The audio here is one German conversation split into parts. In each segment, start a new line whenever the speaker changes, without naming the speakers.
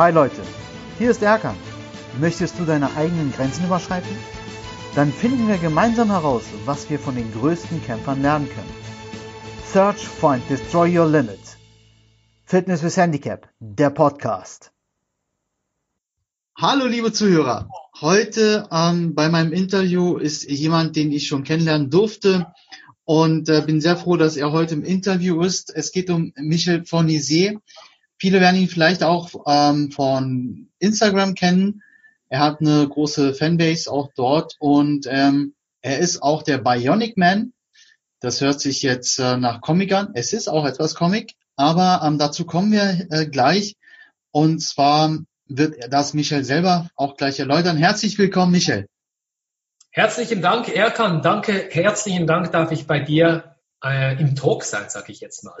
Hi Leute, hier ist Erkan. Möchtest du deine eigenen Grenzen überschreiten? Dann finden wir gemeinsam heraus, was wir von den größten Kämpfern lernen können. Search, Find, Destroy Your Limit. Fitness with Handicap, der Podcast.
Hallo liebe Zuhörer, heute ähm, bei meinem Interview ist jemand, den ich schon kennenlernen durfte und äh, bin sehr froh, dass er heute im Interview ist. Es geht um Michel Fournier. Viele werden ihn vielleicht auch ähm, von Instagram kennen. Er hat eine große Fanbase auch dort und ähm, er ist auch der Bionic Man. Das hört sich jetzt äh, nach Comic an. Es ist auch etwas Comic, aber ähm, dazu kommen wir äh, gleich. Und zwar wird das Michel selber auch gleich erläutern. Herzlich willkommen, Michel.
Herzlichen Dank, Erkan. Danke, herzlichen Dank darf ich bei dir äh, im Talk sein, sage ich jetzt mal.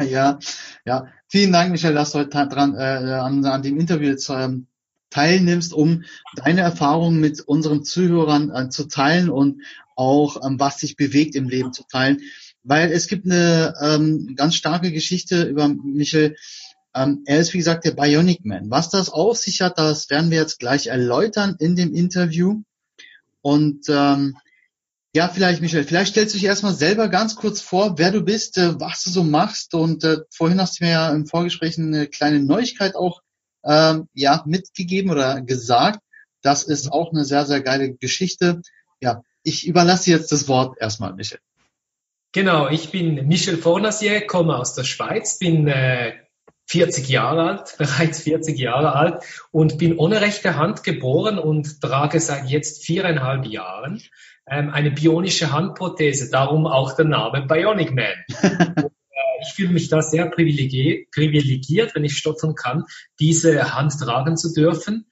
ja, ja. Vielen Dank, Michel, dass du heute dran, äh, an, an dem Interview jetzt, ähm, teilnimmst, um deine Erfahrungen mit unseren Zuhörern äh, zu teilen und auch ähm, was sich bewegt im Leben zu teilen. Weil es gibt eine ähm, ganz starke Geschichte über Michel. Ähm, er ist wie gesagt der Bionic Man. Was das auf sich hat, das werden wir jetzt gleich erläutern in dem Interview. Und ähm, ja, vielleicht, Michael, vielleicht stellst du dich erstmal selber ganz kurz vor, wer du bist, äh, was du so machst. Und äh, vorhin hast du mir ja im Vorgespräch eine kleine Neuigkeit auch ähm, ja, mitgegeben oder gesagt. Das ist auch eine sehr, sehr geile Geschichte. Ja, ich überlasse jetzt das Wort erstmal, Michel.
Genau, ich bin Michel Fornasier, komme aus der Schweiz, bin äh, 40 Jahre alt, bereits 40 Jahre alt und bin ohne rechte Hand geboren und trage seit jetzt viereinhalb Jahren ähm, eine bionische Handprothese, darum auch der Name Bionic Man. und, äh, ich fühle mich da sehr privilegiert, wenn ich stottern kann, diese Hand tragen zu dürfen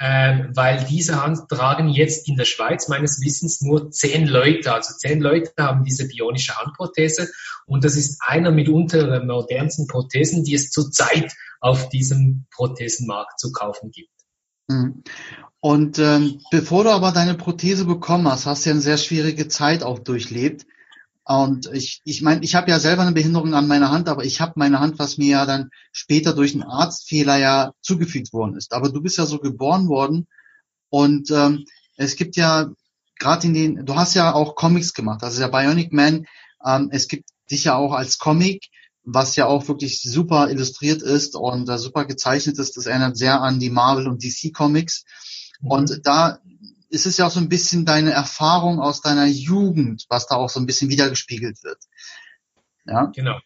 ähm, weil diese Hand tragen jetzt in der Schweiz meines Wissens nur zehn Leute. Also zehn Leute haben diese bionische Handprothese und das ist einer mitunter der modernsten Prothesen, die es zurzeit auf diesem Prothesenmarkt zu kaufen gibt.
Und ähm, bevor du aber deine Prothese bekommen hast, hast du ja eine sehr schwierige Zeit auch durchlebt. Und ich, ich meine, ich habe ja selber eine Behinderung an meiner Hand, aber ich habe meine Hand, was mir ja dann später durch einen Arztfehler ja zugefügt worden ist. Aber du bist ja so geboren worden und ähm, es gibt ja gerade in den, du hast ja auch Comics gemacht, also der Bionic Man, ähm, es gibt dich ja auch als Comic, was ja auch wirklich super illustriert ist und äh, super gezeichnet ist. Das erinnert sehr an die Marvel und DC Comics. Und da ist es ja auch so ein bisschen deine Erfahrung aus deiner Jugend, was da auch so ein bisschen wiedergespiegelt wird.
Ja. Genau.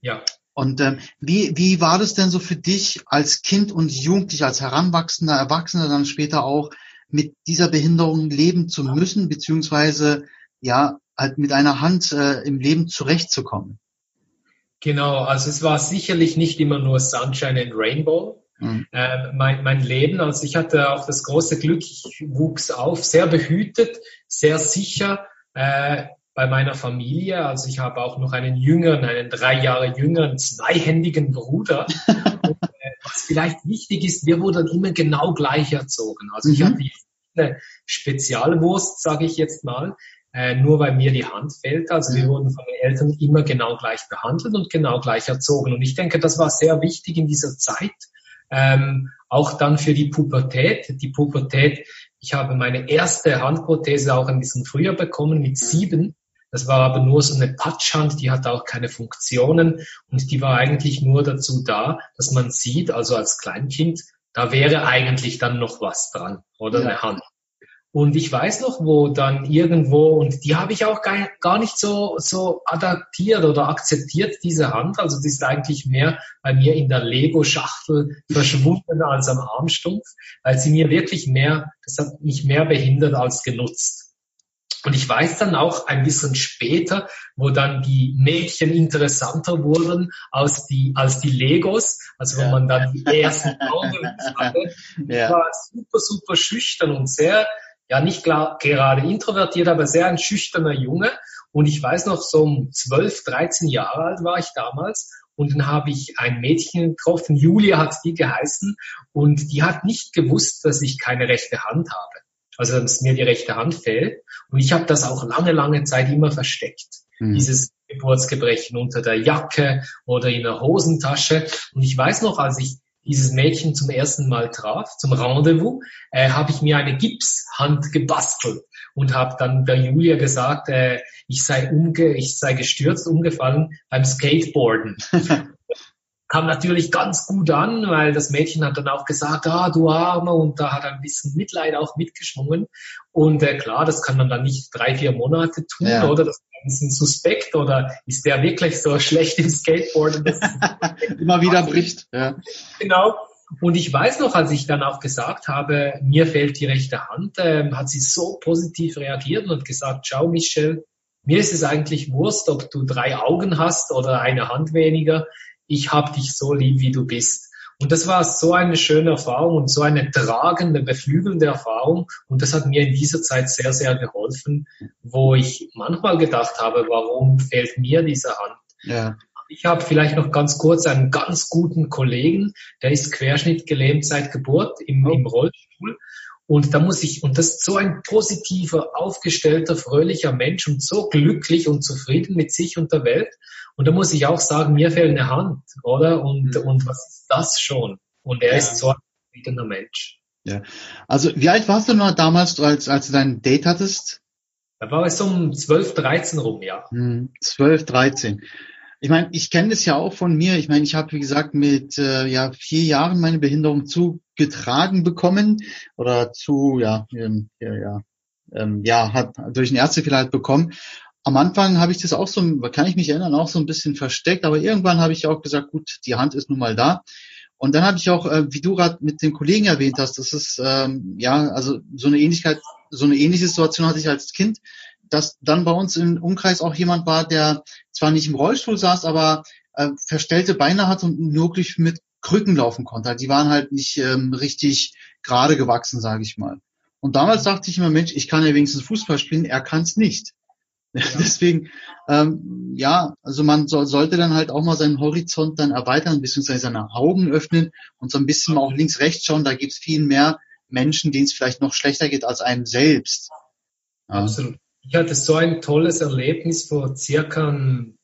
Ja.
Und ähm, wie, wie war das denn so für dich als Kind und Jugendlich, als heranwachsender Erwachsener dann später auch mit dieser Behinderung leben zu müssen, beziehungsweise ja halt mit einer Hand äh, im Leben zurechtzukommen?
Genau, also es war sicherlich nicht immer nur Sunshine and Rainbow. Mhm. Äh, mein, mein Leben, also ich hatte auch das große Glück, ich wuchs auf, sehr behütet, sehr sicher äh, bei meiner Familie. Also ich habe auch noch einen jüngeren, einen drei Jahre jüngeren, zweihändigen Bruder. Und, äh, was vielleicht wichtig ist, wir wurden immer genau gleich erzogen. Also mhm. ich hatte eine Spezialwurst, sage ich jetzt mal, äh, nur weil mir die Hand fehlt. Also wir mhm. wurden von den Eltern immer genau gleich behandelt und genau gleich erzogen. Und ich denke, das war sehr wichtig in dieser Zeit, ähm, auch dann für die Pubertät. Die Pubertät, ich habe meine erste Handprothese auch ein bisschen früher bekommen, mit sieben. Das war aber nur so eine Patschhand, die hatte auch keine Funktionen und die war eigentlich nur dazu da, dass man sieht, also als Kleinkind, da wäre eigentlich dann noch was dran oder ja. eine Hand. Und ich weiß noch, wo dann irgendwo, und die habe ich auch gar, gar nicht so, so adaptiert oder akzeptiert, diese Hand. Also die ist eigentlich mehr bei mir in der Lego-Schachtel verschwunden als am Armstumpf, weil sie mir wirklich mehr, das hat mich mehr behindert als genutzt. Und ich weiß dann auch ein bisschen später, wo dann die Mädchen interessanter wurden als die, als die Legos, also wo man dann die ersten Augen hatte. Ja. Ich war super, super schüchtern und sehr, ja nicht klar, gerade introvertiert, aber sehr ein schüchterner Junge. Und ich weiß noch, so um 12, 13 Jahre alt war ich damals. Und dann habe ich ein Mädchen getroffen, Julia hat die geheißen, und die hat nicht gewusst, dass ich keine rechte Hand habe. Also dass mir die rechte Hand fehlt. Und ich habe das auch lange, lange Zeit immer versteckt. Mhm. Dieses Geburtsgebrechen unter der Jacke oder in der Hosentasche. Und ich weiß noch, als ich dieses Mädchen zum ersten Mal traf, zum Rendezvous, äh, habe ich mir eine Gipshand gebastelt und habe dann der Julia gesagt, äh, ich sei umge ich sei gestürzt, umgefallen beim Skateboarden. kam natürlich ganz gut an, weil das Mädchen hat dann auch gesagt, ah, du Armer, und da hat ein bisschen Mitleid auch mitgeschwungen. Und äh, klar, das kann man dann nicht drei, vier Monate tun, ja. oder? Das ist ein bisschen suspekt, oder ist der wirklich so schlecht im Skateboard?
Immer wieder bricht. Ja.
Genau. Und ich weiß noch, als ich dann auch gesagt habe, mir fehlt die rechte Hand, äh, hat sie so positiv reagiert und gesagt, ciao Michel, mir ist es eigentlich Wurst, ob du drei Augen hast oder eine Hand weniger ich habe dich so lieb, wie du bist. Und das war so eine schöne Erfahrung und so eine tragende, beflügelnde Erfahrung. Und das hat mir in dieser Zeit sehr, sehr geholfen, wo ich manchmal gedacht habe, warum fehlt mir diese Hand? Ja. Ich habe vielleicht noch ganz kurz einen ganz guten Kollegen, der ist querschnittgelähmt seit Geburt im, im Rollstuhl. Und da muss ich, und das ist so ein positiver, aufgestellter, fröhlicher Mensch und so glücklich und zufrieden mit sich und der Welt. Und da muss ich auch sagen, mir fehlt eine Hand, oder? Und, mhm. und was ist das schon? Und er ja. ist so ein zufriedener Mensch.
Ja. Also, wie alt warst du noch damals, als, als du dein Date hattest?
Da war es um 12, 13 rum, ja.
12, hm, 13. Ich meine, ich kenne das ja auch von mir. Ich meine, ich habe, wie gesagt, mit äh, ja, vier Jahren meine Behinderung zugetragen bekommen oder zu, ja, ähm, ja, ja, ähm, ja, hat durch einen Ärztefehler halt bekommen am Anfang habe ich das auch so, kann ich mich erinnern, auch so ein bisschen versteckt, aber irgendwann habe ich auch gesagt, gut, die Hand ist nun mal da. Und dann habe ich auch, äh, wie du gerade mit den Kollegen erwähnt hast, das ist ähm, ja, also so eine Ähnlichkeit, so eine ähnliche Situation hatte ich als Kind, dass dann bei uns im Umkreis auch jemand war, der zwar nicht im Rollstuhl saß, aber äh, verstellte Beine hat und wirklich mit Krücken laufen konnte. Die waren halt nicht ähm, richtig gerade gewachsen, sage ich mal. Und damals dachte ich immer, Mensch, ich kann ja wenigstens Fußball spielen, er kann es nicht. Ja. Deswegen, ähm, ja, also man soll, sollte dann halt auch mal seinen Horizont dann erweitern, beziehungsweise seine Augen öffnen und so ein bisschen mal auch links, rechts schauen. Da gibt es viel mehr Menschen, denen es vielleicht noch schlechter geht als einem selbst.
Ja. Absolut. Ich hatte so ein tolles Erlebnis vor circa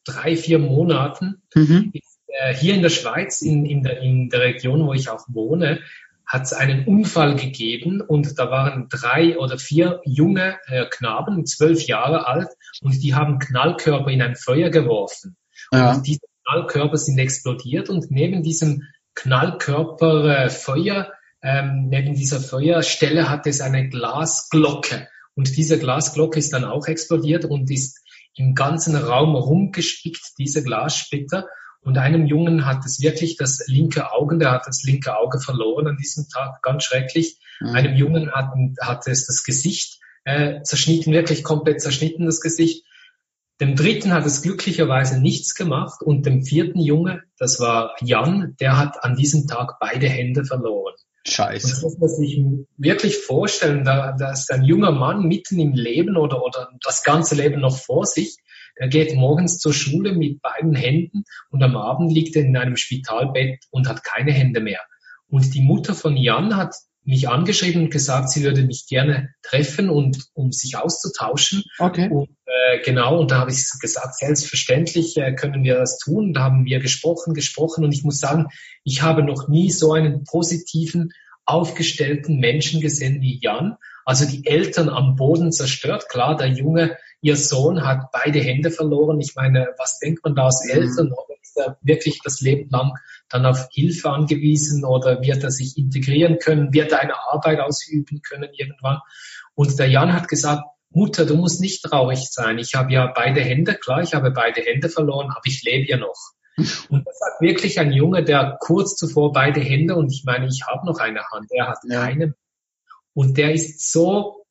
drei, vier Monaten. Mhm. Äh, hier in der Schweiz, in, in, der, in der Region, wo ich auch wohne, hat es einen Unfall gegeben und da waren drei oder vier junge äh, Knaben, zwölf Jahre alt, und die haben Knallkörper in ein Feuer geworfen. Ja. Und diese Knallkörper sind explodiert und neben diesem Knallkörper äh, ähm, neben dieser Feuerstelle hat es eine Glasglocke. Und diese Glasglocke ist dann auch explodiert und ist im ganzen Raum rumgespickt, diese Glassplitter. Und einem Jungen hat es wirklich das linke Auge, der hat das linke Auge verloren an diesem Tag, ganz schrecklich. Mhm. Einem Jungen hat, hat es das Gesicht äh, zerschnitten, wirklich komplett zerschnitten, das Gesicht. Dem dritten hat es glücklicherweise nichts gemacht und dem vierten Junge, das war Jan, der hat an diesem Tag beide Hände verloren. Scheiße. Und das muss man sich wirklich vorstellen, da, da ist ein junger Mann mitten im Leben oder, oder das ganze Leben noch vor sich er geht morgens zur Schule mit beiden Händen und am Abend liegt er in einem Spitalbett und hat keine Hände mehr. Und die Mutter von Jan hat mich angeschrieben und gesagt, sie würde mich gerne treffen und um sich auszutauschen. Okay. Und, genau, und da habe ich gesagt, selbstverständlich äh, können wir das tun. Da haben wir gesprochen, gesprochen und ich muss sagen, ich habe noch nie so einen positiven, aufgestellten Menschen gesehen wie Jan. Also die Eltern am Boden zerstört. Klar, der Junge ihr Sohn hat beide Hände verloren. Ich meine, was denkt man da als mhm. Eltern? Oder ist er wirklich das Leben lang dann auf Hilfe angewiesen oder wird er sich integrieren können? Wird er eine Arbeit ausüben können irgendwann? Und der Jan hat gesagt, Mutter, du musst nicht traurig sein. Ich habe ja beide Hände, klar, ich habe beide Hände verloren, aber ich lebe ja noch. Und das sagt wirklich ein Junge, der kurz zuvor beide Hände und ich meine, ich habe noch eine Hand, er hat ja. keine. Und der ist so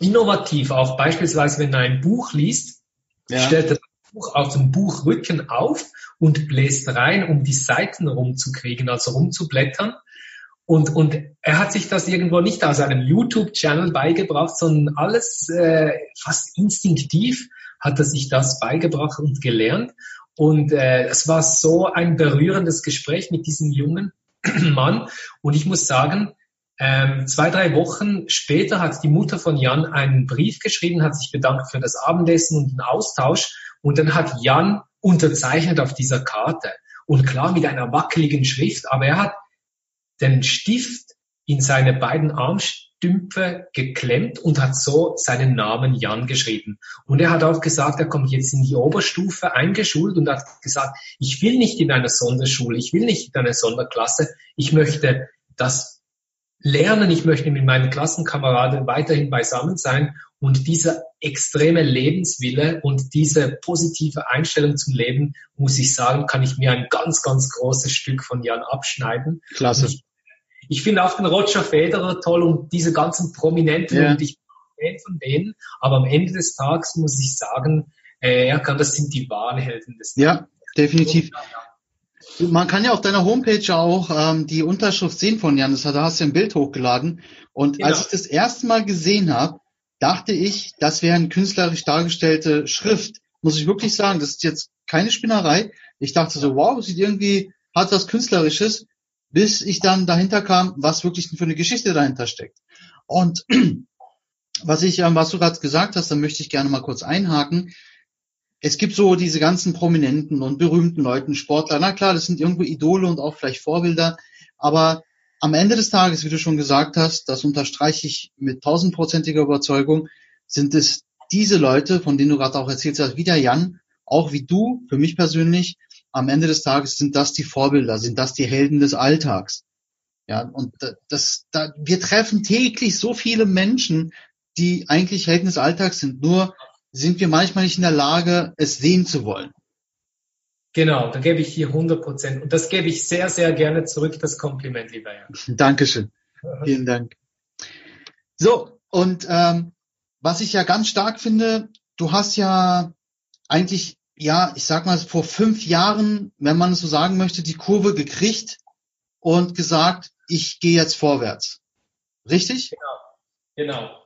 innovativ auch. Beispielsweise, wenn er ein Buch liest, ja. stellt er das Buch auf dem Buchrücken auf und bläst rein, um die Seiten rumzukriegen, also rumzublättern. Und, und er hat sich das irgendwo nicht aus einem YouTube-Channel beigebracht, sondern alles äh, fast instinktiv hat er sich das beigebracht und gelernt. Und äh, es war so ein berührendes Gespräch mit diesem jungen Mann. Und ich muss sagen, ähm, zwei, drei Wochen später hat die Mutter von Jan einen Brief geschrieben, hat sich bedankt für das Abendessen und den Austausch. Und dann hat Jan unterzeichnet auf dieser Karte. Und klar mit einer wackeligen Schrift, aber er hat den Stift in seine beiden Armstümpfe geklemmt und hat so seinen Namen Jan geschrieben. Und er hat auch gesagt, er kommt jetzt in die Oberstufe eingeschult und hat gesagt, ich will nicht in einer Sonderschule, ich will nicht in einer Sonderklasse, ich möchte das lernen, ich möchte mit meinen Klassenkameraden weiterhin beisammen sein und dieser extreme Lebenswille und diese positive Einstellung zum Leben, muss ich sagen, kann ich mir ein ganz, ganz großes Stück von Jan abschneiden.
Klasse.
Ich, ich finde auch den Roger Federer toll und diese ganzen Prominenten ja. und ich bin Fan von denen, aber am Ende des Tages muss ich sagen, äh, er kann, das sind die wahren Helden des
Ja, definitiv. Man kann ja auf deiner Homepage auch ähm, die Unterschrift sehen von Jan. Da hast du ein Bild hochgeladen. Und genau. als ich das erste Mal gesehen habe, dachte ich, das wäre eine künstlerisch dargestellte Schrift. Muss ich wirklich sagen, das ist jetzt keine Spinnerei. Ich dachte so, wow, sieht irgendwie, hat was Künstlerisches, bis ich dann dahinter kam, was wirklich für eine Geschichte dahinter steckt. Und was ich, ähm, was du gerade gesagt hast, da möchte ich gerne mal kurz einhaken. Es gibt so diese ganzen prominenten und berühmten Leuten, Sportler. Na klar, das sind irgendwo Idole und auch vielleicht Vorbilder. Aber am Ende des Tages, wie du schon gesagt hast, das unterstreiche ich mit tausendprozentiger Überzeugung, sind es diese Leute, von denen du gerade auch erzählt hast, wie der Jan, auch wie du, für mich persönlich, am Ende des Tages sind das die Vorbilder, sind das die Helden des Alltags. Ja, und das, da, wir treffen täglich so viele Menschen, die eigentlich Helden des Alltags sind. Nur sind wir manchmal nicht in der Lage, es sehen zu wollen.
Genau, da gebe ich hier 100 Prozent. Und das gebe ich sehr, sehr gerne zurück, das Kompliment, lieber Jan.
Dankeschön. Vielen Dank. So, und ähm, was ich ja ganz stark finde, du hast ja eigentlich, ja, ich sag mal, vor fünf Jahren, wenn man es so sagen möchte, die Kurve gekriegt und gesagt, ich gehe jetzt vorwärts. Richtig?
Genau. Genau.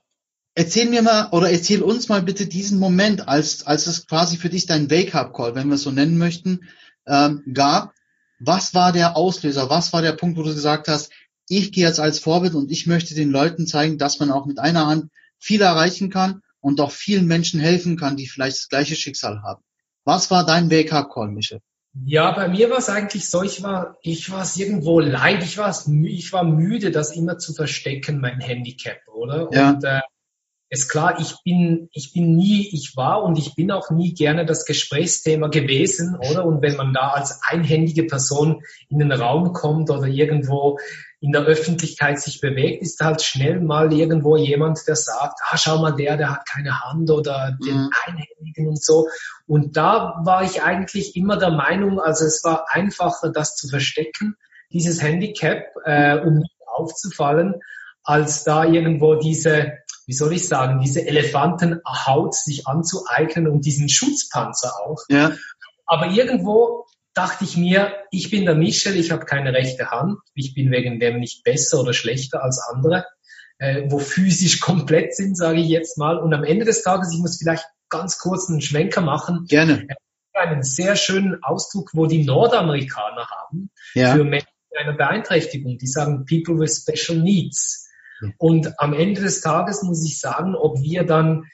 Erzähl mir mal oder erzähl uns mal bitte diesen Moment, als, als es quasi für dich dein Wake-up-Call, wenn wir es so nennen möchten, ähm, gab. Was war der Auslöser? Was war der Punkt, wo du gesagt hast, ich gehe jetzt als Vorbild und ich möchte den Leuten zeigen, dass man auch mit einer Hand viel erreichen kann und auch vielen Menschen helfen kann, die vielleicht das gleiche Schicksal haben. Was war dein Wake-up-Call, Michel?
Ja, bei mir war es eigentlich so, ich war, ich war es irgendwo leid, ich war, ich war müde, das immer zu verstecken, mein Handicap, oder?
Ja.
Und äh, ist klar, ich bin, ich bin nie, ich war und ich bin auch nie gerne das Gesprächsthema gewesen, oder? Und wenn man da als einhändige Person in den Raum kommt oder irgendwo in der Öffentlichkeit sich bewegt, ist halt schnell mal irgendwo jemand, der sagt, ah, schau mal, der, der hat keine Hand oder den mhm. Einhändigen und so. Und da war ich eigentlich immer der Meinung, also es war einfacher, das zu verstecken, dieses Handicap, äh, um nicht aufzufallen, als da irgendwo diese wie soll ich sagen, diese Elefantenhaut sich anzueignen und diesen Schutzpanzer auch.
Ja.
Aber irgendwo dachte ich mir, ich bin der Michel, ich habe keine rechte Hand, ich bin wegen dem nicht besser oder schlechter als andere, äh, wo physisch komplett sind, sage ich jetzt mal. Und am Ende des Tages, ich muss vielleicht ganz kurz einen Schwenker machen.
Gerne.
Einen sehr schönen Ausdruck, wo die Nordamerikaner haben
ja.
für Menschen mit einer Beeinträchtigung. Die sagen People with Special Needs. Und am Ende des Tages muss ich sagen, ob wir dann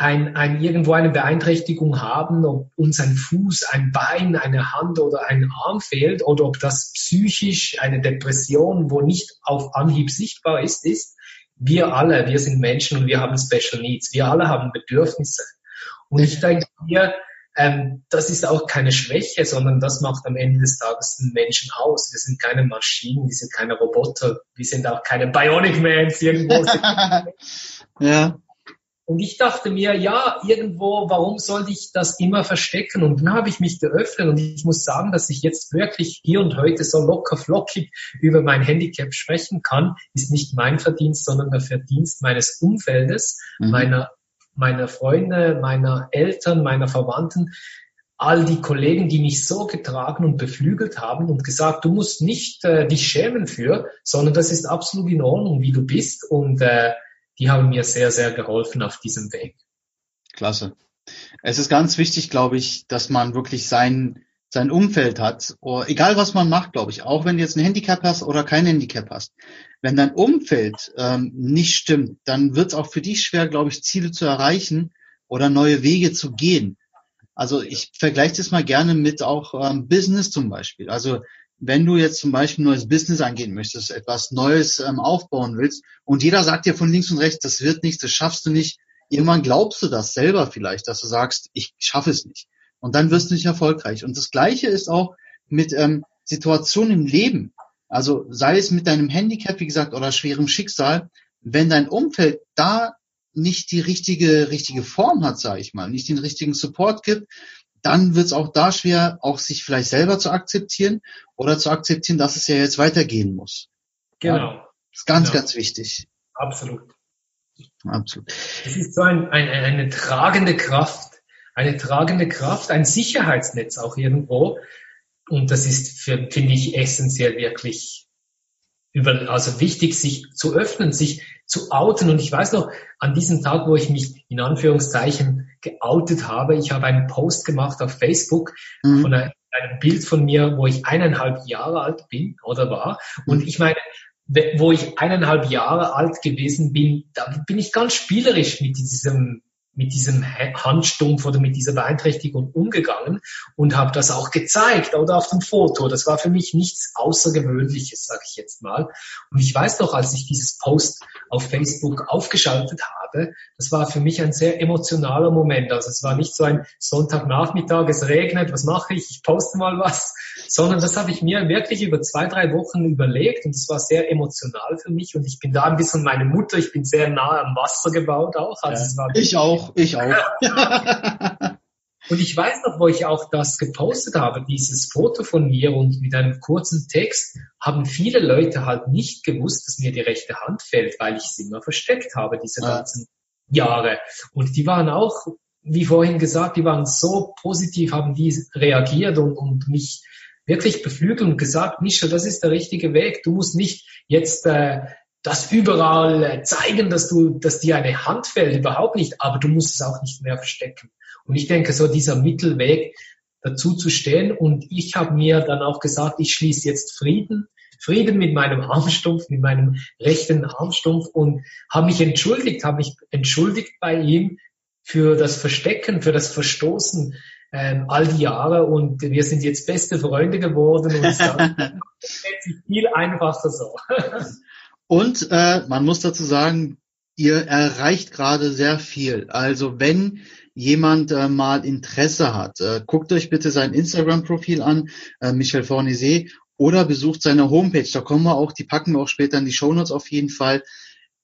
ein, ein, irgendwo eine Beeinträchtigung haben, ob uns ein Fuß, ein Bein, eine Hand oder ein Arm fehlt oder ob das psychisch eine Depression, wo nicht auf Anhieb sichtbar ist, ist, wir alle, wir sind Menschen und wir haben Special Needs. Wir alle haben Bedürfnisse. Und ich denke, wir ähm, das ist auch keine Schwäche, sondern das macht am Ende des Tages den Menschen aus. Wir sind keine Maschinen, wir sind keine Roboter, wir sind auch keine Bionic Mans irgendwo.
ja.
Und ich dachte mir, ja, irgendwo, warum sollte ich das immer verstecken? Und dann habe ich mich geöffnet und ich muss sagen, dass ich jetzt wirklich hier und heute so locker flockig über mein Handicap sprechen kann, ist nicht mein Verdienst, sondern der Verdienst meines Umfeldes, mhm. meiner meiner Freunde, meiner Eltern, meiner Verwandten, all die Kollegen, die mich so getragen und beflügelt haben und gesagt, du musst nicht äh, dich schämen für, sondern das ist absolut in Ordnung, wie du bist. Und äh, die haben mir sehr, sehr geholfen auf diesem Weg.
Klasse. Es ist ganz wichtig, glaube ich, dass man wirklich sein, sein Umfeld hat, oder egal was man macht, glaube ich, auch wenn du jetzt ein Handicap hast oder kein Handicap hast. Wenn dein Umfeld ähm, nicht stimmt, dann wird es auch für dich schwer, glaube ich, Ziele zu erreichen oder neue Wege zu gehen. Also ich vergleiche das mal gerne mit auch ähm, Business zum Beispiel. Also wenn du jetzt zum Beispiel ein neues Business angehen möchtest, etwas Neues ähm, aufbauen willst und jeder sagt dir von links und rechts, das wird nichts, das schaffst du nicht. Irgendwann glaubst du das selber vielleicht, dass du sagst, ich schaffe es nicht. Und dann wirst du nicht erfolgreich. Und das Gleiche ist auch mit ähm, Situationen im Leben. Also sei es mit deinem Handicap, wie gesagt, oder schwerem Schicksal, wenn dein Umfeld da nicht die richtige, richtige Form hat, sage ich mal, nicht den richtigen Support gibt, dann wird es auch da schwer, auch sich vielleicht selber zu akzeptieren oder zu akzeptieren, dass es ja jetzt weitergehen muss.
Genau. Ja,
ist ganz, genau. ganz wichtig.
Absolut.
Absolut.
Es ist so ein, ein, eine tragende Kraft, eine tragende Kraft, ein Sicherheitsnetz auch irgendwo. Und das ist, finde ich, essentiell wirklich über, also wichtig, sich zu öffnen, sich zu outen. Und ich weiß noch, an diesem Tag, wo ich mich in Anführungszeichen geoutet habe, ich habe einen Post gemacht auf Facebook mhm. von einem, einem, Bild von mir, wo ich eineinhalb Jahre alt bin oder war. Und mhm. ich meine, wo ich eineinhalb Jahre alt gewesen bin, da bin ich ganz spielerisch mit diesem mit diesem Handstumpf oder mit dieser Beeinträchtigung umgegangen und habe das auch gezeigt oder auf dem Foto. Das war für mich nichts Außergewöhnliches, sage ich jetzt mal. Und ich weiß noch, als ich dieses Post auf Facebook aufgeschaltet habe, das war für mich ein sehr emotionaler Moment. Also es war nicht so ein Sonntagnachmittag, es regnet, was mache ich, ich poste mal was, sondern das habe ich mir wirklich über zwei, drei Wochen überlegt und es war sehr emotional für mich und ich bin da ein bisschen meine Mutter, ich bin sehr nah am Wasser gebaut auch.
Also ja, ich auch, ich auch.
Und ich weiß noch, wo ich auch das gepostet habe, dieses Foto von mir und mit einem kurzen Text, haben viele Leute halt nicht gewusst, dass mir die rechte Hand fällt, weil ich sie immer versteckt habe, diese ganzen Jahre. Und die waren auch, wie vorhin gesagt, die waren so positiv, haben die reagiert und, und mich wirklich beflügelt und gesagt, Mischa, das ist der richtige Weg. Du musst nicht jetzt äh, das überall äh, zeigen, dass du, dass dir eine Hand fällt, überhaupt nicht, aber du musst es auch nicht mehr verstecken. Und ich denke, so dieser Mittelweg dazu zu stehen und ich habe mir dann auch gesagt, ich schließe jetzt Frieden, Frieden mit meinem Armstumpf, mit meinem rechten Armstumpf und habe mich entschuldigt, habe mich entschuldigt bei ihm für das Verstecken, für das Verstoßen ähm, all die Jahre und wir sind jetzt beste Freunde geworden und es ist viel einfacher so.
und äh, man muss dazu sagen, ihr erreicht gerade sehr viel. Also wenn jemand äh, mal Interesse hat, äh, guckt euch bitte sein Instagram-Profil an, äh, Michel Fornisé, oder besucht seine Homepage. Da kommen wir auch, die packen wir auch später in die Shownotes auf jeden Fall.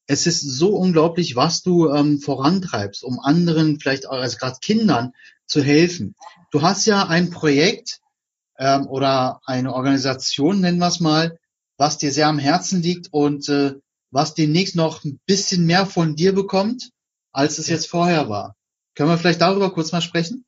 Es ist so unglaublich, was du ähm, vorantreibst, um anderen, vielleicht auch, also gerade Kindern, zu helfen. Du hast ja ein Projekt ähm, oder eine Organisation, nennen wir es mal, was dir sehr am Herzen liegt und äh, was demnächst noch ein bisschen mehr von dir bekommt, als es jetzt vorher war. Können wir vielleicht darüber kurz mal sprechen?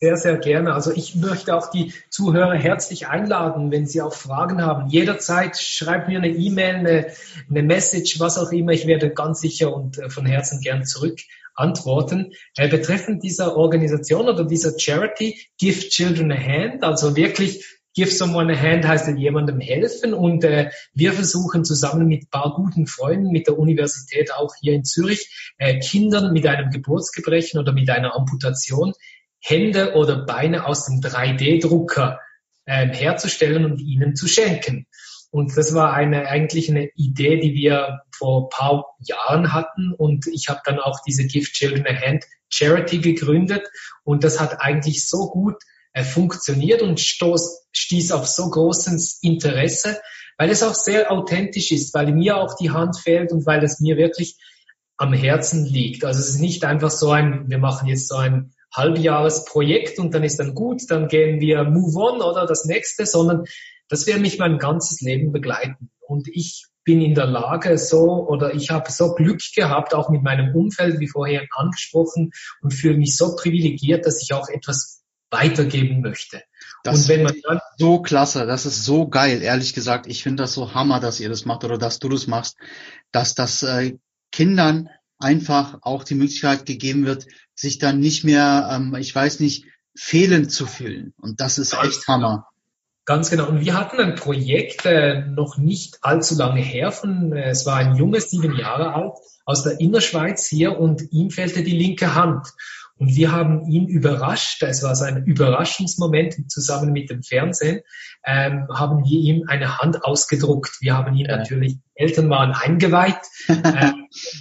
Sehr, sehr gerne. Also ich möchte auch die Zuhörer herzlich einladen, wenn sie auch Fragen haben. Jederzeit schreibt mir eine E-Mail, eine, eine Message, was auch immer. Ich werde ganz sicher und äh, von Herzen gern zurück antworten. Äh, betreffend dieser Organisation oder dieser Charity, Give Children a Hand, also wirklich Give someone a hand heißt jemandem helfen und äh, wir versuchen zusammen mit paar guten Freunden mit der Universität auch hier in Zürich äh, Kindern mit einem Geburtsgebrechen oder mit einer Amputation Hände oder Beine aus dem 3D-Drucker äh, herzustellen und ihnen zu schenken. Und das war eine, eigentlich eine Idee, die wir vor paar Jahren hatten. Und ich habe dann auch diese Gift Children a Hand Charity gegründet. Und das hat eigentlich so gut funktioniert und stoß, stieß auf so großes Interesse, weil es auch sehr authentisch ist, weil mir auch die Hand fehlt und weil es mir wirklich am Herzen liegt. Also es ist nicht einfach so ein, wir machen jetzt so ein Halbjahresprojekt und dann ist dann gut, dann gehen wir move on oder das nächste, sondern das wird mich mein ganzes Leben begleiten. Und ich bin in der Lage so oder ich habe so Glück gehabt, auch mit meinem Umfeld, wie vorher angesprochen, und fühle mich so privilegiert, dass ich auch etwas weitergeben möchte.
Das und wenn man dann so klasse, das ist so geil, ehrlich gesagt. Ich finde das so hammer, dass ihr das macht oder dass du das machst, dass das äh, Kindern einfach auch die Möglichkeit gegeben wird, sich dann nicht mehr, ähm, ich weiß nicht, fehlend zu fühlen. Und das ist echt Hammer.
Ganz genau. Und wir hatten ein Projekt äh, noch nicht allzu lange her. Von, äh, es war ein Junge, sieben Jahre alt, aus der Innerschweiz hier und ihm fehlte die linke Hand. Und wir haben ihn überrascht, es war so ein Überraschungsmoment zusammen mit dem Fernsehen, ähm, haben wir ihm eine Hand ausgedruckt. Wir haben ihn ja. natürlich, Eltern waren eingeweiht. ähm,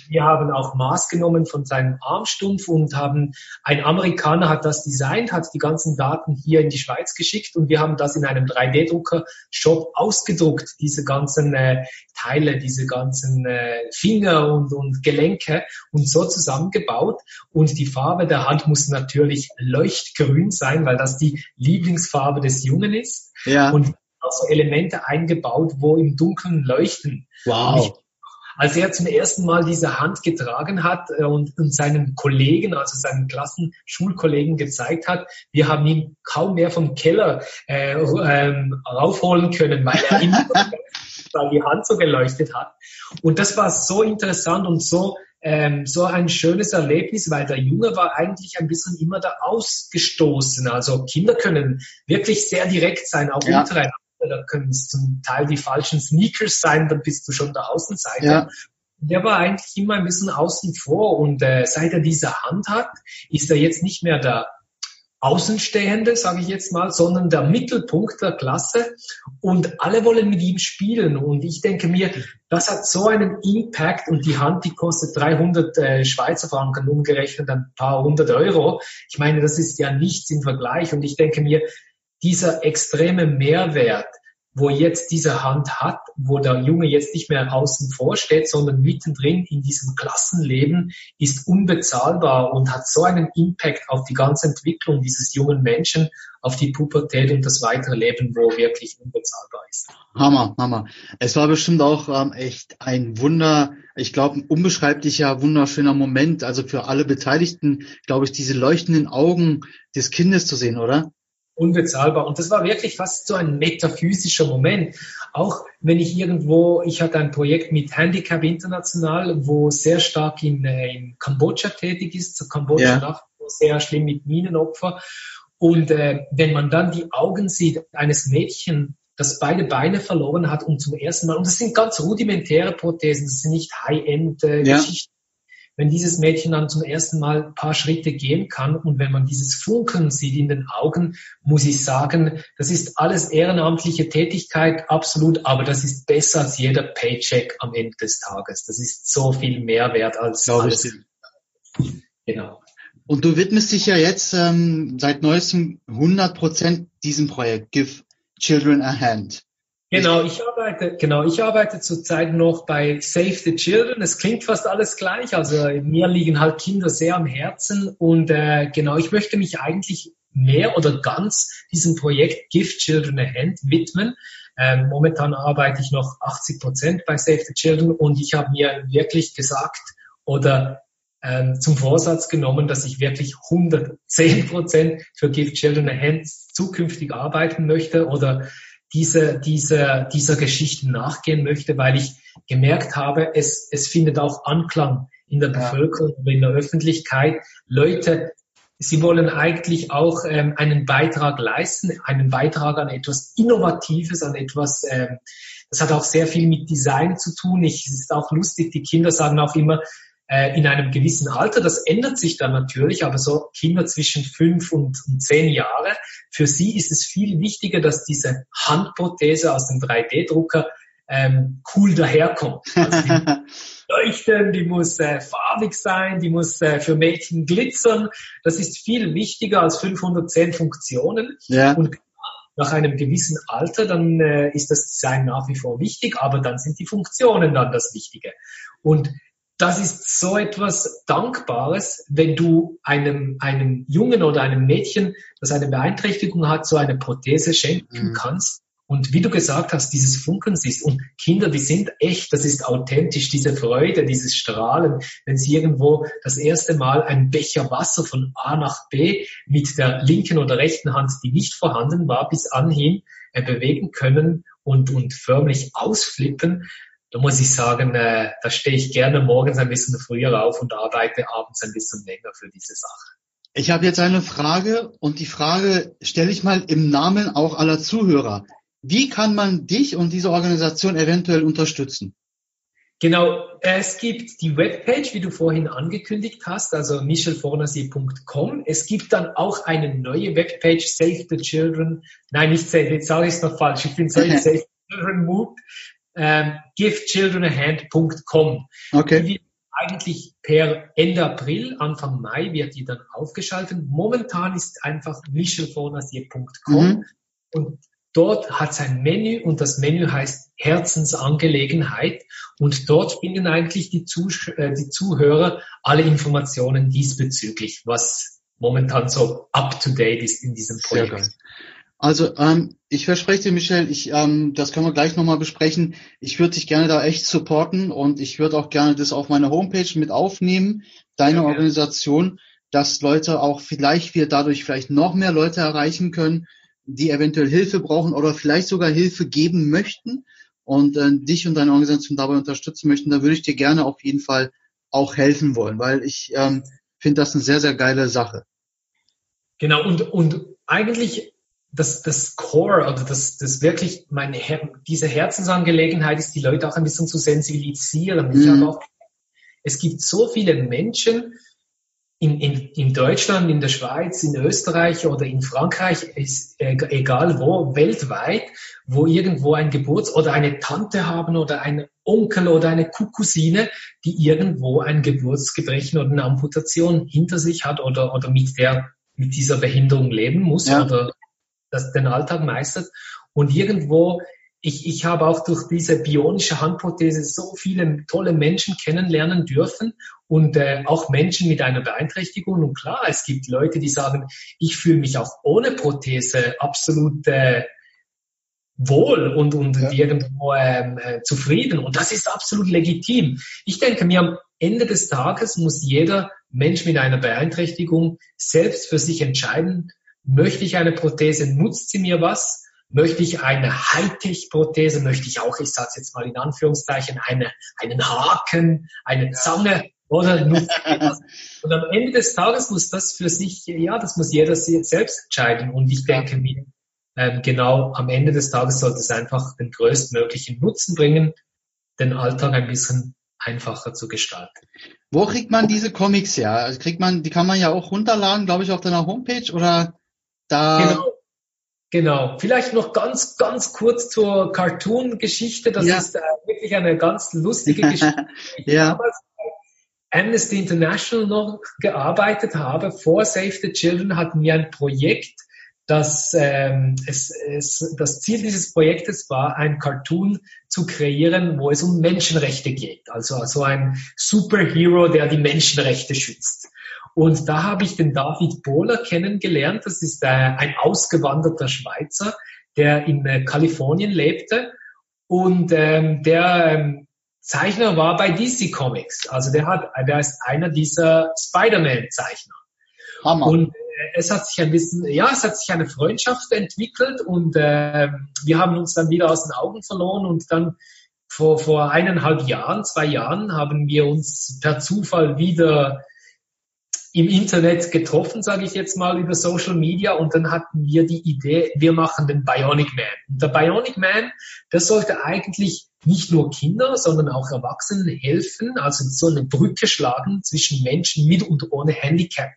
wir haben auch Maß genommen von seinem Armstumpf und haben, ein Amerikaner hat das designt, hat die ganzen Daten hier in die Schweiz geschickt und wir haben das in einem 3D-Drucker-Shop ausgedruckt, diese ganzen äh, Teile, diese ganzen äh, Finger und, und Gelenke und so zusammengebaut. Und die Farbe der Hand muss natürlich leuchtgrün sein, weil das die Lieblingsfarbe des Jungen ist. Ja. Und also Elemente eingebaut, wo im Dunkeln leuchten.
Wow.
Als er zum ersten Mal diese Hand getragen hat äh, und, und seinen Kollegen, also seinen Klassenschulkollegen gezeigt hat, wir haben ihn kaum mehr vom Keller äh, ähm, raufholen können, weil er immer weil die Hand so geleuchtet hat. Und das war so interessant und so ähm, so ein schönes Erlebnis, weil der Junge war eigentlich ein bisschen immer da ausgestoßen. Also Kinder können wirklich sehr direkt sein, auch ja. untereinander. Da können es zum Teil die falschen Sneakers sein, dann bist du schon der Außenseiter. Ja. Der war eigentlich immer ein bisschen außen vor und äh, seit er diese Hand hat, ist er jetzt nicht mehr der Außenstehende, sage ich jetzt mal, sondern der Mittelpunkt der Klasse und alle wollen mit ihm spielen und ich denke mir, das hat so einen Impact und die Hand, die kostet 300 äh, Schweizer Franken, umgerechnet ein paar hundert Euro. Ich meine, das ist ja nichts im Vergleich und ich denke mir, dieser extreme Mehrwert, wo jetzt diese Hand hat, wo der Junge jetzt nicht mehr außen vor steht, sondern mittendrin in diesem Klassenleben, ist unbezahlbar und hat so einen Impact auf die ganze Entwicklung dieses jungen Menschen, auf die Pubertät und das weitere Leben, wo wirklich unbezahlbar ist.
Hammer, Hammer. Es war bestimmt auch ähm, echt ein Wunder, ich glaube, ein unbeschreiblicher, wunderschöner Moment, also für alle Beteiligten, glaube ich, diese leuchtenden Augen des Kindes zu sehen, oder?
Unbezahlbar. Und das war wirklich fast so ein metaphysischer Moment. Auch wenn ich irgendwo, ich hatte ein Projekt mit Handicap International, wo sehr stark in, äh, in Kambodscha tätig ist, so Kambodscha ja. sehr schlimm mit Minenopfer. Und äh, wenn man dann die Augen sieht eines Mädchen, das beide Beine verloren hat und zum ersten Mal, und das sind ganz rudimentäre Prothesen, das sind nicht High-End-Geschichten, äh, wenn dieses Mädchen dann zum ersten Mal ein paar Schritte gehen kann und wenn man dieses Funkeln sieht in den Augen, muss ich sagen, das ist alles ehrenamtliche Tätigkeit, absolut, aber das ist besser als jeder Paycheck am Ende des Tages. Das ist so viel mehr wert als
Glaube alles. Genau. Und du widmest dich ja jetzt ähm, seit neuestem 100 Prozent diesem Projekt Give Children a Hand.
Genau, ich arbeite, genau, ich arbeite zurzeit noch bei Save the Children. Es klingt fast alles gleich. Also mir liegen halt Kinder sehr am Herzen und äh, genau, ich möchte mich eigentlich mehr oder ganz diesem Projekt Give Children a Hand widmen. Ähm, momentan arbeite ich noch 80 Prozent bei Save the Children und ich habe mir wirklich gesagt oder ähm, zum Vorsatz genommen, dass ich wirklich 110 Prozent für Give Children a Hand zukünftig arbeiten möchte oder diese, diese, dieser Geschichte nachgehen möchte, weil ich gemerkt habe, es, es findet auch Anklang in der Bevölkerung, ja. in der Öffentlichkeit. Leute, sie wollen eigentlich auch ähm, einen Beitrag leisten, einen Beitrag an etwas Innovatives, an etwas, ähm, das hat auch sehr viel mit Design zu tun. Ich, es ist auch lustig, die Kinder sagen auch immer, äh, in einem gewissen Alter. Das ändert sich dann natürlich, aber so Kinder zwischen fünf und, und zehn Jahre, für sie ist es viel wichtiger, dass diese Handprothese aus dem 3D-Drucker ähm, cool daherkommt. Also die leuchten, die muss äh, farbig sein, die muss äh, für Mädchen glitzern. Das ist viel wichtiger als 510 Funktionen. Ja. Und nach einem gewissen Alter, dann äh, ist das Design nach wie vor wichtig, aber dann sind die Funktionen dann das Wichtige. Und das ist so etwas Dankbares, wenn du einem, einem Jungen oder einem Mädchen, das eine Beeinträchtigung hat, so eine Prothese schenken mhm. kannst. Und wie du gesagt hast, dieses Funkeln siehst. Und Kinder, die sind echt, das ist authentisch, diese Freude, dieses Strahlen, wenn sie irgendwo das erste Mal einen Becher Wasser von A nach B mit der linken oder rechten Hand, die nicht vorhanden war, bis anhin äh, bewegen können und, und förmlich ausflippen da muss ich sagen, äh, da stehe ich gerne morgens ein bisschen früher auf und arbeite abends ein bisschen länger für diese Sache.
Ich habe jetzt eine Frage und die Frage stelle ich mal im Namen auch aller Zuhörer. Wie kann man dich und diese Organisation eventuell unterstützen?
Genau, es gibt die Webpage, wie du vorhin angekündigt hast, also michelfornasier.com. Es gibt dann auch eine neue Webpage, Save the Children. Nein, nicht Save, jetzt sage ich es noch falsch. Ich bin so in Save the Children Mood. Ähm, givechildrenahand.com.
Okay.
Die eigentlich per Ende April, Anfang Mai wird die dann aufgeschaltet. Momentan ist einfach michelfornasier.com mhm. und Dort hat es ein Menü und das Menü heißt Herzensangelegenheit und dort finden eigentlich die, Zuh äh, die Zuhörer alle Informationen diesbezüglich, was momentan so up to date ist in diesem Projekt.
Also ähm, ich verspreche dir, Michel, ich, ähm, das können wir gleich nochmal besprechen. Ich würde dich gerne da echt supporten und ich würde auch gerne das auf meine Homepage mit aufnehmen, deine ja, Organisation, dass Leute auch vielleicht wir dadurch vielleicht noch mehr Leute erreichen können die eventuell Hilfe brauchen oder vielleicht sogar Hilfe geben möchten und äh, dich und deine Organisation dabei unterstützen möchten, da würde ich dir gerne auf jeden Fall auch helfen wollen, weil ich ähm, finde das eine sehr, sehr geile Sache.
Genau, und, und eigentlich das, das Core oder das, das wirklich meine Her diese Herzensangelegenheit ist, die Leute auch ein bisschen zu sensibilisieren. Mhm. Ich habe auch, es gibt so viele Menschen, in, in, in Deutschland, in der Schweiz, in Österreich oder in Frankreich, ist äh, egal wo, weltweit, wo irgendwo ein Geburts- oder eine Tante haben oder ein Onkel oder eine Cousine, die irgendwo ein Geburtsgebrechen oder eine Amputation hinter sich hat oder, oder mit der, mit dieser Behinderung leben muss ja. oder das den Alltag meistert. Und irgendwo ich, ich habe auch durch diese bionische Handprothese so viele tolle Menschen kennenlernen dürfen und äh, auch Menschen mit einer Beeinträchtigung. Und klar, es gibt Leute, die sagen, ich fühle mich auch ohne Prothese absolut äh, wohl und, und ja. irgendwo ähm, äh, zufrieden. Und das ist absolut legitim. Ich denke mir, am Ende des Tages muss jeder Mensch mit einer Beeinträchtigung selbst für sich entscheiden, möchte ich eine Prothese, nutzt sie mir was? Möchte ich eine Hightech-Prothese, möchte ich auch, ich sage jetzt mal in Anführungszeichen, eine, einen Haken, eine Zange oder Und am Ende des Tages muss das für sich, ja, das muss jeder selbst entscheiden. Und ich denke mir, ähm, genau am Ende des Tages sollte es einfach den größtmöglichen Nutzen bringen, den Alltag ein bisschen einfacher zu gestalten.
Wo kriegt man diese Comics her? Also kriegt man, die kann man ja auch runterladen, glaube ich, auf deiner Homepage oder da?
Genau. Genau. Vielleicht noch ganz, ganz kurz zur Cartoon-Geschichte. Das ja. ist äh, wirklich eine ganz lustige Geschichte.
ja. damals
bei Amnesty International noch gearbeitet habe, vor Save the Children hatten wir ein Projekt, das, ähm, es, es, das Ziel dieses Projektes war, ein Cartoon zu kreieren, wo es um Menschenrechte geht. Also, also ein Superhero, der die Menschenrechte schützt. Und da habe ich den David Bohler kennengelernt. Das ist äh, ein ausgewanderter Schweizer, der in äh, Kalifornien lebte. Und ähm, der ähm, Zeichner war bei DC Comics. Also der hat, der ist einer dieser Spider-Man-Zeichner. Und äh, es hat sich ein bisschen, ja, es hat sich eine Freundschaft entwickelt und äh, wir haben uns dann wieder aus den Augen verloren und dann vor, vor eineinhalb Jahren, zwei Jahren haben wir uns per Zufall wieder im Internet getroffen, sage ich jetzt mal, über Social Media und dann hatten wir die Idee, wir machen den Bionic Man. Und der Bionic Man, das sollte eigentlich nicht nur Kinder, sondern auch Erwachsenen helfen, also so eine Brücke schlagen zwischen Menschen mit und ohne Handicap.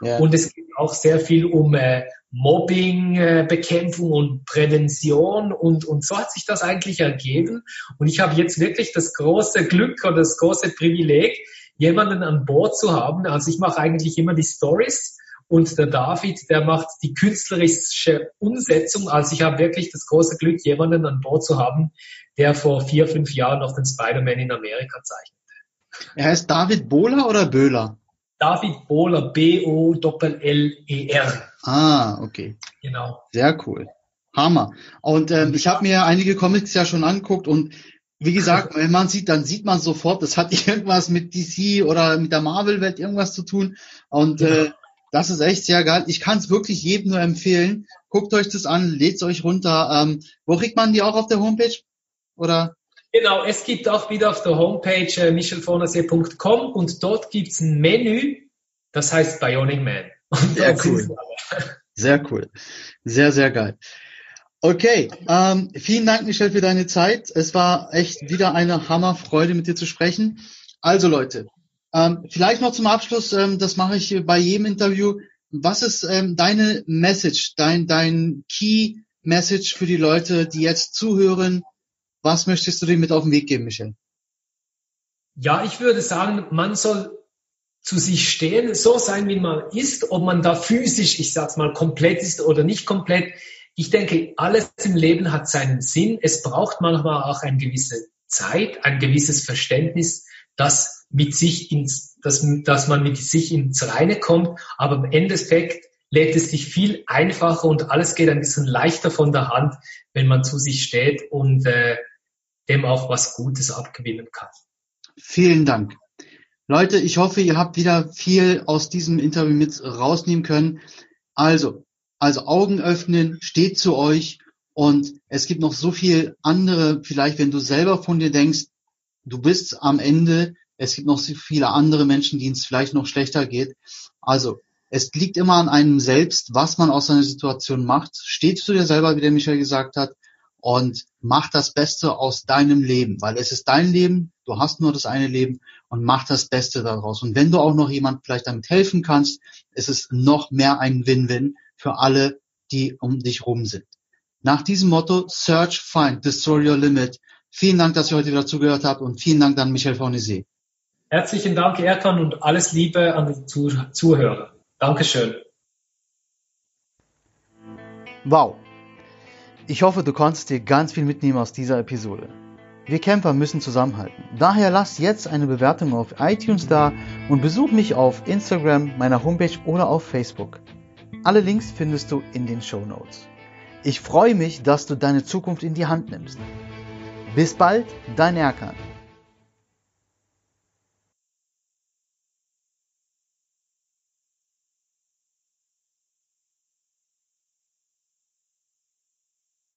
Ja. Und es geht auch sehr viel um äh, Mobbing-Bekämpfung äh, und Prävention und, und so hat sich das eigentlich ergeben. Und ich habe jetzt wirklich das große Glück oder das große Privileg, jemanden an Bord zu haben. Also ich mache eigentlich immer die Stories und der David, der macht die künstlerische Umsetzung. Also ich habe wirklich das große Glück, jemanden an Bord zu haben, der vor vier, fünf Jahren noch den Spider-Man in Amerika zeichnete.
Er heißt David Bohler oder Böhler?
David Bohler, B-O-L-L-E-R.
Ah, okay.
Genau.
Sehr cool. Hammer. Und ähm, ich habe mir einige Comics ja schon angeguckt und wie gesagt, wenn man sieht, dann sieht man sofort, das hat irgendwas mit DC oder mit der Marvel-Welt irgendwas zu tun. Und ja. äh, das ist echt sehr geil. Ich kann es wirklich jedem nur empfehlen. Guckt euch das an, lädt euch runter. Ähm, wo kriegt man die auch auf der Homepage? Oder?
Genau, es gibt auch wieder auf der Homepage äh, michelfornasier.com und dort gibt's ein Menü, das heißt Bionic Man.
sehr cool. Sehr cool. Sehr, sehr geil. Okay, ähm, vielen Dank, Michelle, für deine Zeit. Es war echt wieder eine Hammerfreude, mit dir zu sprechen. Also Leute, ähm, vielleicht noch zum Abschluss, ähm, das mache ich bei jedem Interview. Was ist ähm, deine Message, dein, dein Key Message für die Leute, die jetzt zuhören? Was möchtest du denen mit auf den Weg geben, Michelle?
Ja, ich würde sagen, man soll zu sich stehen, so sein, wie man ist, ob man da physisch, ich sag's mal, komplett ist oder nicht komplett. Ich denke, alles im Leben hat seinen Sinn. Es braucht manchmal auch eine gewisse Zeit, ein gewisses Verständnis, dass mit sich ins, dass, dass man mit sich ins Reine kommt. Aber im Endeffekt lädt es sich viel einfacher und alles geht ein bisschen leichter von der Hand, wenn man zu sich steht und äh, dem auch was Gutes abgewinnen kann.
Vielen Dank. Leute, ich hoffe, ihr habt wieder viel aus diesem Interview mit rausnehmen können. Also, also Augen öffnen, steht zu euch und es gibt noch so viel andere, vielleicht wenn du selber von dir denkst, du bist am Ende, es gibt noch so viele andere Menschen, denen es vielleicht noch schlechter geht. Also, es liegt immer an einem selbst, was man aus seiner Situation macht. Steht zu dir selber, wie der Michael gesagt hat, und mach das Beste aus deinem Leben, weil es ist dein Leben, du hast nur das eine Leben und mach das Beste daraus. Und wenn du auch noch jemand vielleicht damit helfen kannst, ist es noch mehr ein Win-Win für alle, die um dich rum sind. Nach diesem Motto, Search, Find, Destroy Your Limit. Vielen Dank, dass ihr heute wieder zugehört habt und vielen Dank an Michael Fornese.
Herzlichen Dank, Erkan, und alles Liebe an die Zuhörer. Dankeschön.
Wow, ich hoffe, du konntest dir ganz viel mitnehmen aus dieser Episode. Wir Kämpfer müssen zusammenhalten. Daher lass jetzt eine Bewertung auf iTunes da und besuch mich auf Instagram, meiner Homepage oder auf Facebook. Alle Links findest du in den Show Notes. Ich freue mich, dass du deine Zukunft in die Hand nimmst. Bis bald, dein Erkan.